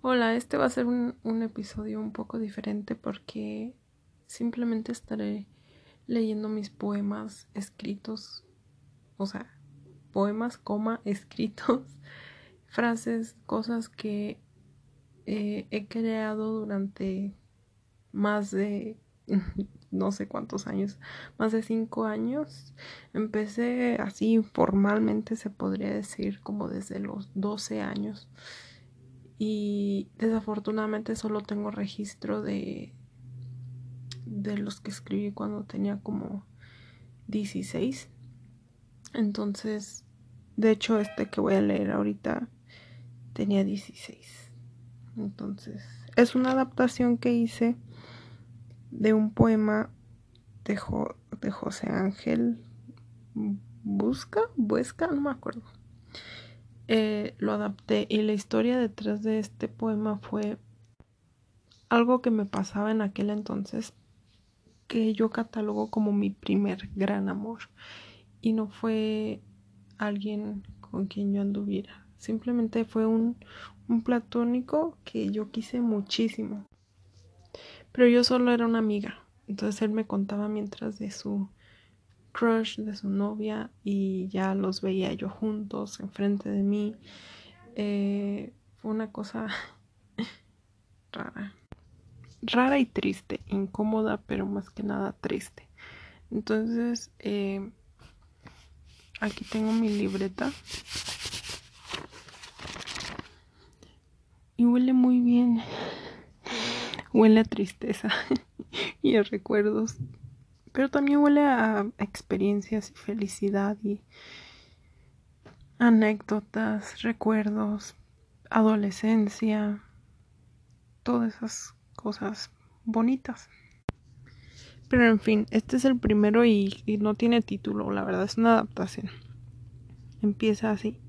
Hola, este va a ser un, episodio un poco diferente porque simplemente estaré leyendo mis poemas escritos, o sea, poemas, coma, escritos, frases, cosas que eh, he creado durante más de no sé cuántos años, más de cinco años. Empecé así formalmente, se podría decir, como desde los 12 años. Y desafortunadamente solo tengo registro de, de los que escribí cuando tenía como 16. Entonces, de hecho, este que voy a leer ahorita tenía 16. Entonces, es una adaptación que hice de un poema de, de José Ángel Busca, Busca, no me acuerdo. Eh, lo adapté y la historia detrás de este poema fue algo que me pasaba en aquel entonces que yo catalogo como mi primer gran amor y no fue alguien con quien yo anduviera simplemente fue un, un platónico que yo quise muchísimo pero yo solo era una amiga. Entonces él me contaba mientras de su crush, de su novia, y ya los veía yo juntos, enfrente de mí. Eh, fue una cosa rara. Rara y triste, incómoda, pero más que nada triste. Entonces, eh, aquí tengo mi libreta. Y huele muy bien huele a tristeza y a recuerdos, pero también huele a experiencias y felicidad y anécdotas, recuerdos, adolescencia, todas esas cosas bonitas. Pero en fin, este es el primero y, y, no tiene título, la verdad es una adaptación. Empieza así.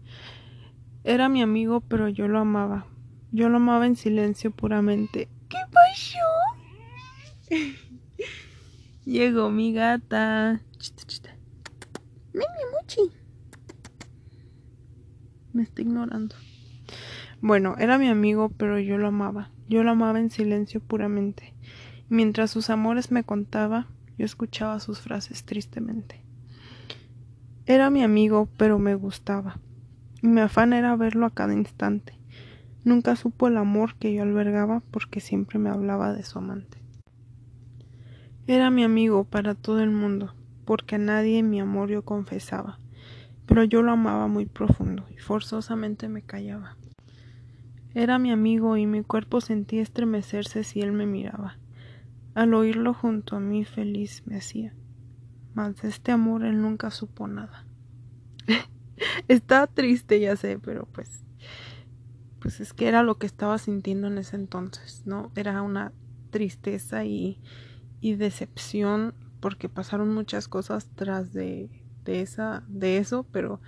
Era mi amigo, pero yo lo amaba. Yo lo amaba en silencio puramente. ¿Qué pasó? Llegó mi gata. Me está ignorando. Bueno, era mi amigo, pero yo lo amaba. Yo lo amaba en silencio puramente. Mientras sus amores me contaba, yo escuchaba sus frases tristemente. Era mi amigo, pero me gustaba. Y mi afán era verlo a cada instante. Nunca supo el amor que yo albergaba porque siempre me hablaba de su amante. Era mi amigo para todo el mundo, porque a nadie mi amor yo confesaba, pero yo lo amaba muy profundo y forzosamente me callaba. Era mi amigo y mi cuerpo sentía estremecerse si él me miraba. Al oírlo junto a mí feliz me hacía. Mas de este amor él nunca supo nada. Estaba triste, ya sé, pero pues pues es que era lo que estaba sintiendo en ese entonces, ¿no? Era una tristeza y, y decepción porque pasaron muchas cosas tras de, de, esa, de eso, pero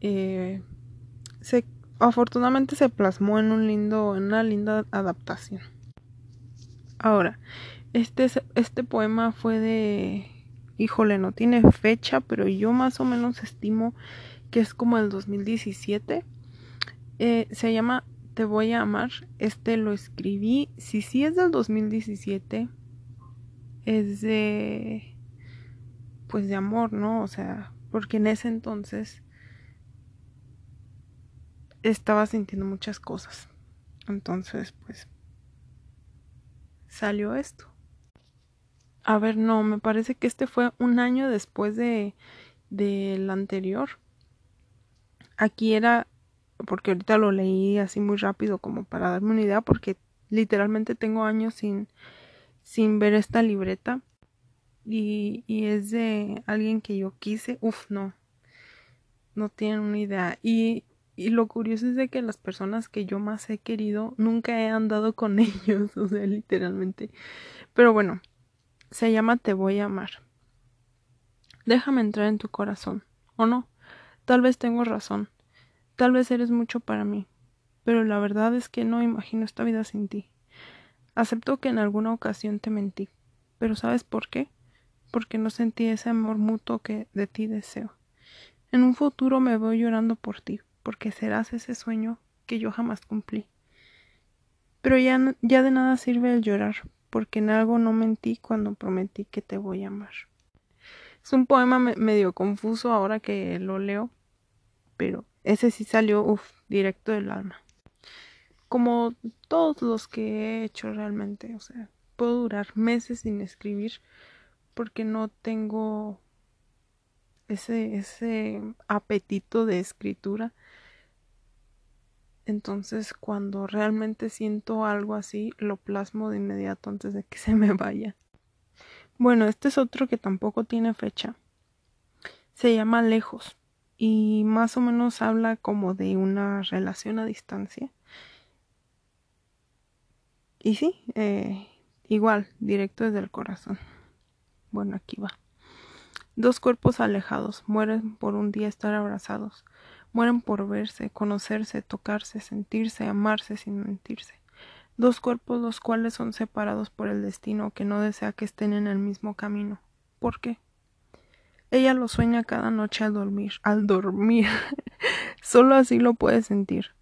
eh, se, afortunadamente se plasmó en un lindo, en una linda adaptación. Ahora, este, este poema fue de, híjole, no tiene fecha, pero yo más o menos estimo que es como el 2017 eh, se llama Te voy a amar. Este lo escribí. Si sí es del 2017, es de. Pues de amor, ¿no? O sea, porque en ese entonces estaba sintiendo muchas cosas. Entonces, pues. Salió esto. A ver, no, me parece que este fue un año después de del anterior. Aquí era porque ahorita lo leí así muy rápido como para darme una idea porque literalmente tengo años sin sin ver esta libreta y, y es de alguien que yo quise, uf, no, no tienen una idea y, y lo curioso es de que las personas que yo más he querido nunca he andado con ellos, o sea, literalmente. Pero bueno, se llama Te voy a amar. Déjame entrar en tu corazón, ¿o no? Tal vez tengo razón. Tal vez eres mucho para mí, pero la verdad es que no imagino esta vida sin ti. Acepto que en alguna ocasión te mentí, pero ¿sabes por qué? Porque no sentí ese amor mutuo que de ti deseo. En un futuro me voy llorando por ti, porque serás ese sueño que yo jamás cumplí. Pero ya, ya de nada sirve el llorar, porque en algo no mentí cuando prometí que te voy a amar. Es un poema medio confuso ahora que lo leo, pero ese sí salió, uff, directo del alma. Como todos los que he hecho realmente, o sea, puedo durar meses sin escribir porque no tengo ese, ese apetito de escritura. Entonces, cuando realmente siento algo así, lo plasmo de inmediato antes de que se me vaya. Bueno, este es otro que tampoco tiene fecha. Se llama Lejos y más o menos habla como de una relación a distancia. Y sí, eh, igual, directo desde el corazón. Bueno, aquí va. Dos cuerpos alejados mueren por un día estar abrazados, mueren por verse, conocerse, tocarse, sentirse, amarse sin mentirse. Dos cuerpos los cuales son separados por el destino que no desea que estén en el mismo camino. ¿Por qué? Ella lo sueña cada noche al dormir, al dormir. Solo así lo puede sentir.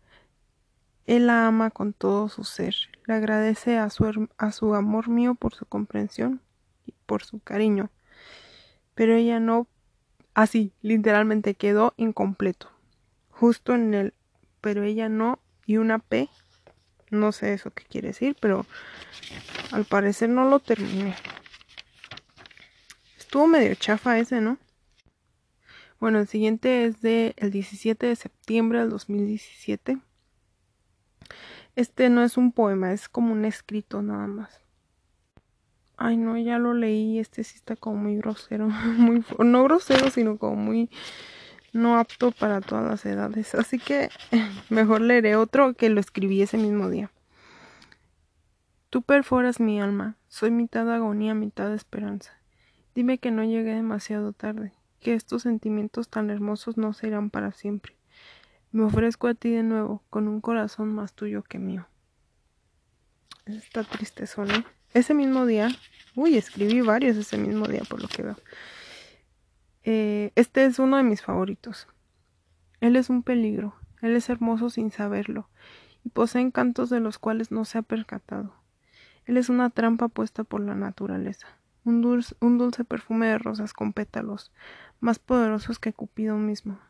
Él la ama con todo su ser, le agradece a su, a su amor mío por su comprensión y por su cariño. Pero ella no, así, literalmente quedó incompleto. Justo en el, pero ella no, y una P, no sé eso qué quiere decir, pero al parecer no lo terminé. Estuvo medio chafa ese, ¿no? Bueno, el siguiente es de el 17 de septiembre del 2017. Este no es un poema, es como un escrito nada más. Ay, no, ya lo leí. Este sí está como muy grosero. Muy, no grosero, sino como muy no apto para todas las edades. Así que mejor leeré otro que lo escribí ese mismo día. Tú perforas mi alma. Soy mitad agonía, mitad esperanza. Dime que no llegué demasiado tarde, que estos sentimientos tan hermosos no se irán para siempre. Me ofrezco a ti de nuevo, con un corazón más tuyo que mío. Está triste, ¿eh? Ese mismo día, uy, escribí varios ese mismo día por lo que veo. Eh, este es uno de mis favoritos. Él es un peligro, él es hermoso sin saberlo, y posee encantos de los cuales no se ha percatado. Él es una trampa puesta por la naturaleza un dulce, un dulce perfume de rosas con pétalos, más poderosos que Cupido mismo.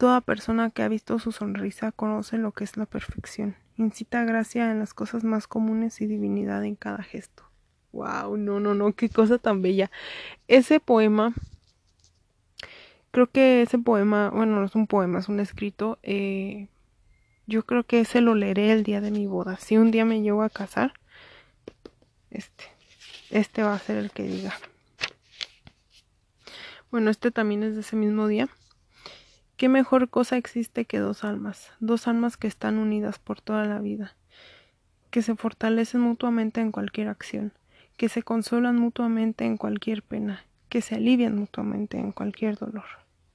Toda persona que ha visto su sonrisa conoce lo que es la perfección, incita gracia en las cosas más comunes y divinidad en cada gesto. Wow, no, no, no, qué cosa tan bella. Ese poema, creo que ese poema, bueno, no es un poema, es un escrito, eh, yo creo que ese lo leeré el día de mi boda. Si un día me llego a casar, este, este va a ser el que diga. Bueno, este también es de ese mismo día. ¿Qué mejor cosa existe que dos almas? Dos almas que están unidas por toda la vida, que se fortalecen mutuamente en cualquier acción, que se consuelan mutuamente en cualquier pena, que se alivian mutuamente en cualquier dolor.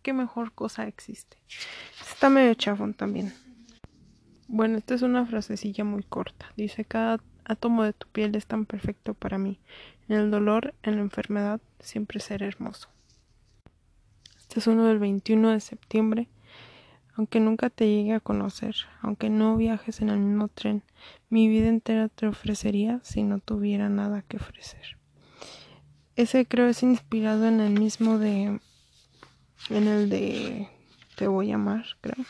¿Qué mejor cosa existe? Está medio chafón también. Bueno, esta es una frasecilla muy corta. Dice, cada átomo de tu piel es tan perfecto para mí. En el dolor, en la enfermedad, siempre seré hermoso. Este es uno del 21 de septiembre. Aunque nunca te llegue a conocer, aunque no viajes en el mismo tren, mi vida entera te ofrecería si no tuviera nada que ofrecer. Ese creo es inspirado en el mismo de en el de Te voy a amar, creo.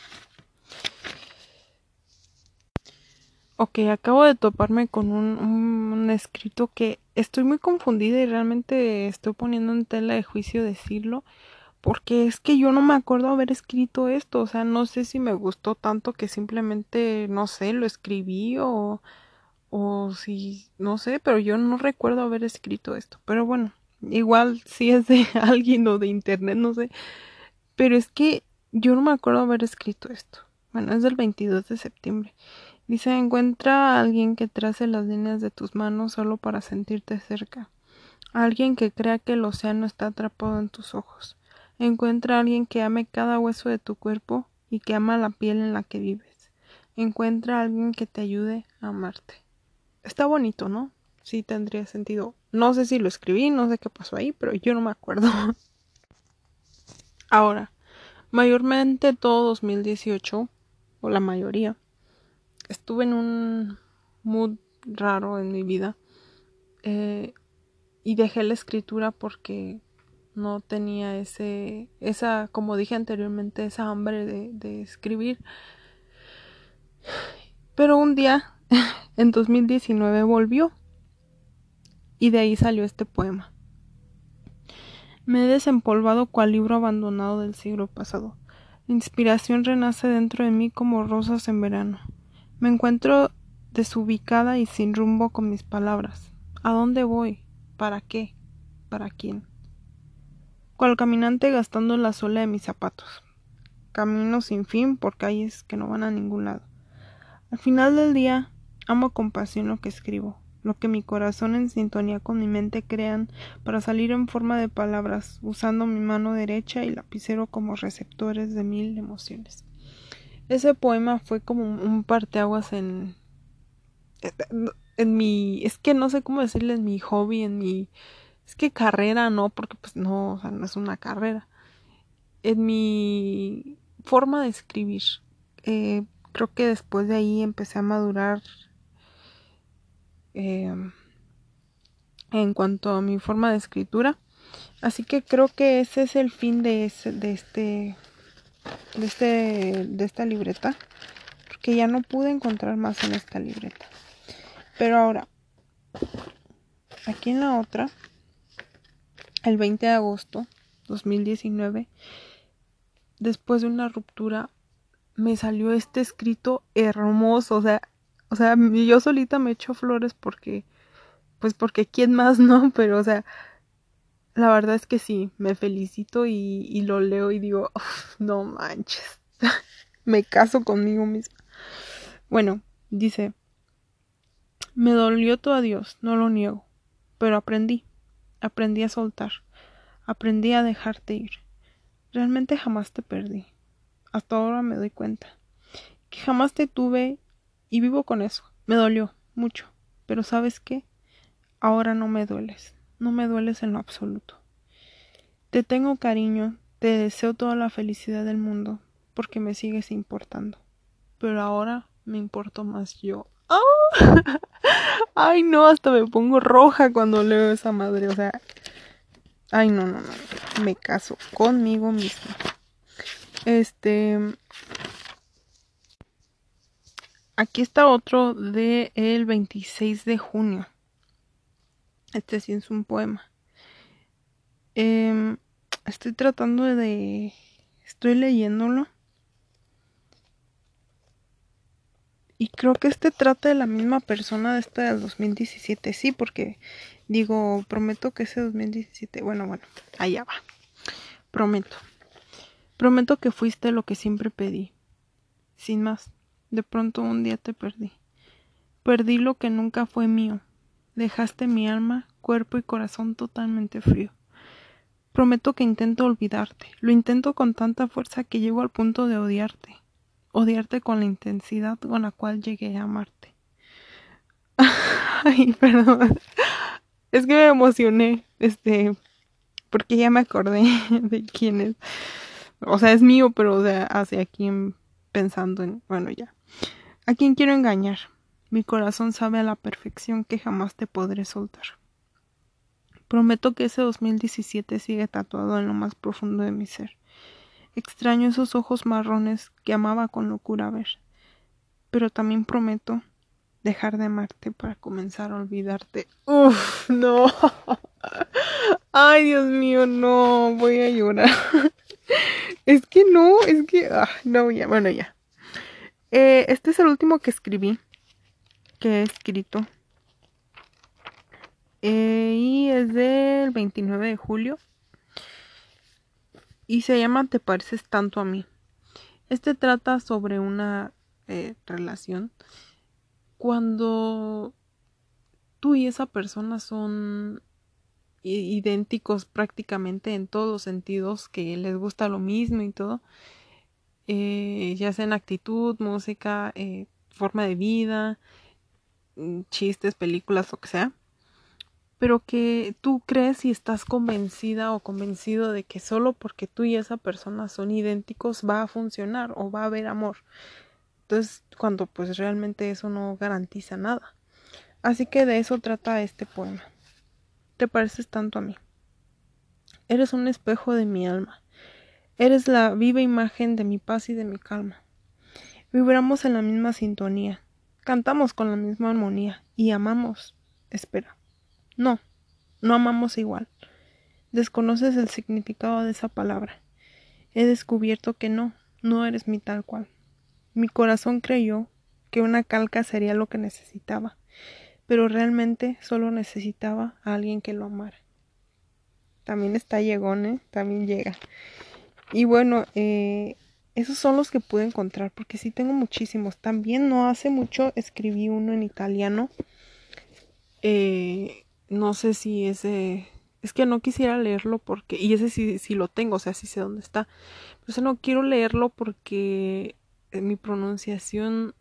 Ok, acabo de toparme con un, escrito que estoy muy confundida y realmente estoy poniendo en tela de juicio decirlo, porque es que yo no me acuerdo haber escrito esto, o sea, no sé si me gustó tanto que simplemente, no sé, lo escribí o, o si, no sé, pero yo no recuerdo haber escrito esto, pero bueno, igual si es de alguien o de internet, no sé, pero es que yo no me acuerdo haber escrito esto. Bueno, es del 22 de septiembre. Dice, encuentra a alguien que trace las líneas de tus manos solo para sentirte cerca. alguien que crea que el océano está atrapado en tus ojos. Encuentra a alguien que ame cada hueso de tu cuerpo y que ama la piel en la que vives. Encuentra a alguien que te ayude a amarte. Está bonito, ¿no? Sí tendría sentido. No sé si lo escribí, no sé qué pasó ahí, pero yo no me acuerdo. Ahora, mayormente todo 2018, o la mayoría, estuve en un mood raro en mi vida. Eh, y dejé la escritura porque no tenía ese, esa, como dije anteriormente, esa hambre de, de escribir. Pero un día, en 2019, volvió. Y de ahí salió este poema. Me he desempolvado cual libro abandonado del siglo pasado. La inspiración renace dentro de mí como rosas en verano. Me encuentro desubicada y sin rumbo con mis palabras. ¿A dónde voy? ¿Para qué? ¿Para quién? Cual caminante gastando la suela de mis zapatos. Camino sin fin por calles que no van a ningún lado. Al final del día, amo con pasión lo que escribo lo que mi corazón en sintonía con mi mente crean para salir en forma de palabras, usando mi mano derecha y lapicero como receptores de mil emociones. Ese poema fue como un parteaguas en en mi es que no sé cómo decirle en mi hobby, en mi es que carrera no, porque pues no, o sea, no es una carrera. En mi forma de escribir. Eh, creo que después de ahí empecé a madurar Em, en cuanto a mi forma de escritura. Así que creo que ese es el fin de, de este de este de esta libreta porque ya no pude encontrar más en esta libreta. Pero ahora aquí en la otra el 20 de agosto 2019 después de una ruptura me salió este escrito hermoso, o sea, o sea, yo solita me echo flores porque, pues porque quién más, ¿no? Pero, o sea, la verdad es que sí, me felicito y, lo leo y digo, no manches, me caso conmigo misma. Bueno, dice, me dolió tu adiós, no lo niego, pero aprendí, aprendí a soltar, aprendí a dejarte ir. Realmente jamás te perdí. Hasta ahora me doy cuenta que jamás te tuve y vivo con eso. Me dolió mucho. Pero sabes qué? Ahora no me dueles. No me dueles en lo absoluto. Te tengo cariño, te deseo toda la felicidad del mundo, porque me sigues importando. Pero ahora me importo más yo. ¡Ah! Ay, no, hasta me pongo roja cuando leo esa madre. O sea, ay, no, no, no. Me caso conmigo misma. Este, Aquí está otro de el 26 de junio. Este sí es un poema. Em, estoy tratando de... Estoy leyéndolo. Y creo que este trata de la misma persona de esta del 2017. Sí, porque digo, prometo que ese 2017... Bueno, bueno, allá va. Prometo. Prometo que fuiste lo que siempre pedí. Sin más. De pronto un día te perdí. Perdí lo que nunca fue mío. Dejaste mi alma, cuerpo y corazón totalmente frío. Prometo que intento olvidarte. Lo intento con tanta fuerza que llego al punto de odiarte. Odiarte con la intensidad con la cual llegué a amarte. Ay, perdón. Es que me emocioné, este, porque ya me acordé de quién es. O sea, es mío, pero de hacia quién pensando en, bueno, ya. ¿A quién quiero engañar? Mi corazón sabe a la perfección que jamás te podré soltar. Prometo que ese 2017 sigue tatuado en lo más profundo de mi ser. Extraño esos ojos marrones que amaba con locura ver. Pero también prometo dejar de amarte para comenzar a olvidarte. Uf, no. Ay, Dios mío, no. Voy a llorar. es que no, es que... Ah, no, ya, bueno, ya. Eh, este es el último que escribí, que he escrito. Eh, y es del 29 de julio. Y se llama Te pareces tanto a mí. Este trata sobre una eh, relación cuando tú y esa persona son idénticos prácticamente en todos los sentidos, que les gusta lo mismo y todo eh, ya sea en actitud, música, eh, forma de vida, mm, chistes, películas, lo que sea, pero que tú crees y estás convencida o convencido de que solo porque tú y esa persona son idénticos va a funcionar o va a haber amor. Entonces, cuando pues realmente eso no garantiza nada. Así que de eso trata este poema. Te pareces tanto a mí. Eres un espejo de mi alma. Eres la viva imagen de mi paz y de mi calma. Vibramos en la misma sintonía. Cantamos con la misma armonía. Y amamos. Espera. No, no amamos igual. Desconoces el significado de esa palabra. He descubierto que no, no eres mi tal cual. Mi corazón creyó que una calca sería lo que necesitaba, pero realmente solo necesitaba a alguien que lo amara. También está llegón, ¿eh? También llega. Y bueno, eh, esos son los que pude encontrar, porque sí tengo muchísimos. También no hace mucho escribí uno en italiano. Eh, no sé si ese... Es que no quisiera leerlo porque... Y ese sí, sí lo tengo, o sea, sí sé dónde está. Pero no quiero leerlo porque eh, mi pronunciación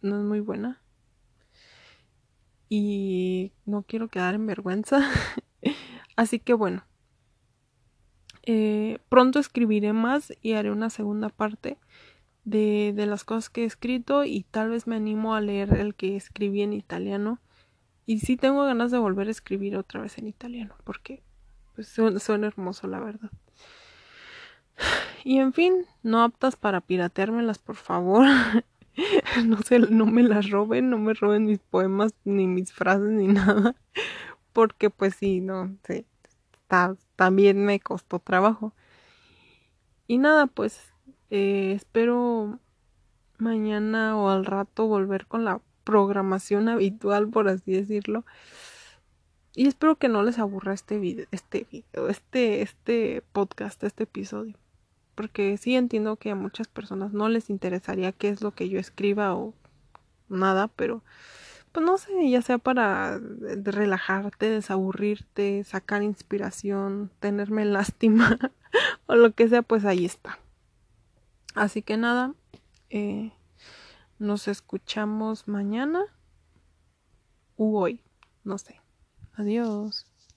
no es muy buena. Y no quiero quedar en vergüenza. Así que bueno. Eh, pronto escribiré más y haré una segunda parte de, de las cosas que he escrito y tal vez me animo a leer el que escribí en italiano. Y sí tengo ganas de volver a escribir otra vez en italiano porque pues, suena hermoso la verdad. Y en fin, no aptas para pirateármelas, por favor. no se, no me las roben, no me roben mis poemas, ni mis frases, ni nada. Porque pues sí, no, sí, también me costó trabajo. Y nada, pues eh, espero mañana o al rato volver con la programación habitual, por así decirlo. Y espero que no les aburra este video, este video, este, este podcast, este episodio porque sí entiendo que a muchas personas no les interesaría qué es lo que yo escriba o nada, pero pues no sé, ya sea para relajarte, desaburrirte, sacar inspiración, tenerme lástima o lo que sea, pues ahí está. Así que nada, eh, nos escuchamos mañana u hoy, no sé. Adiós.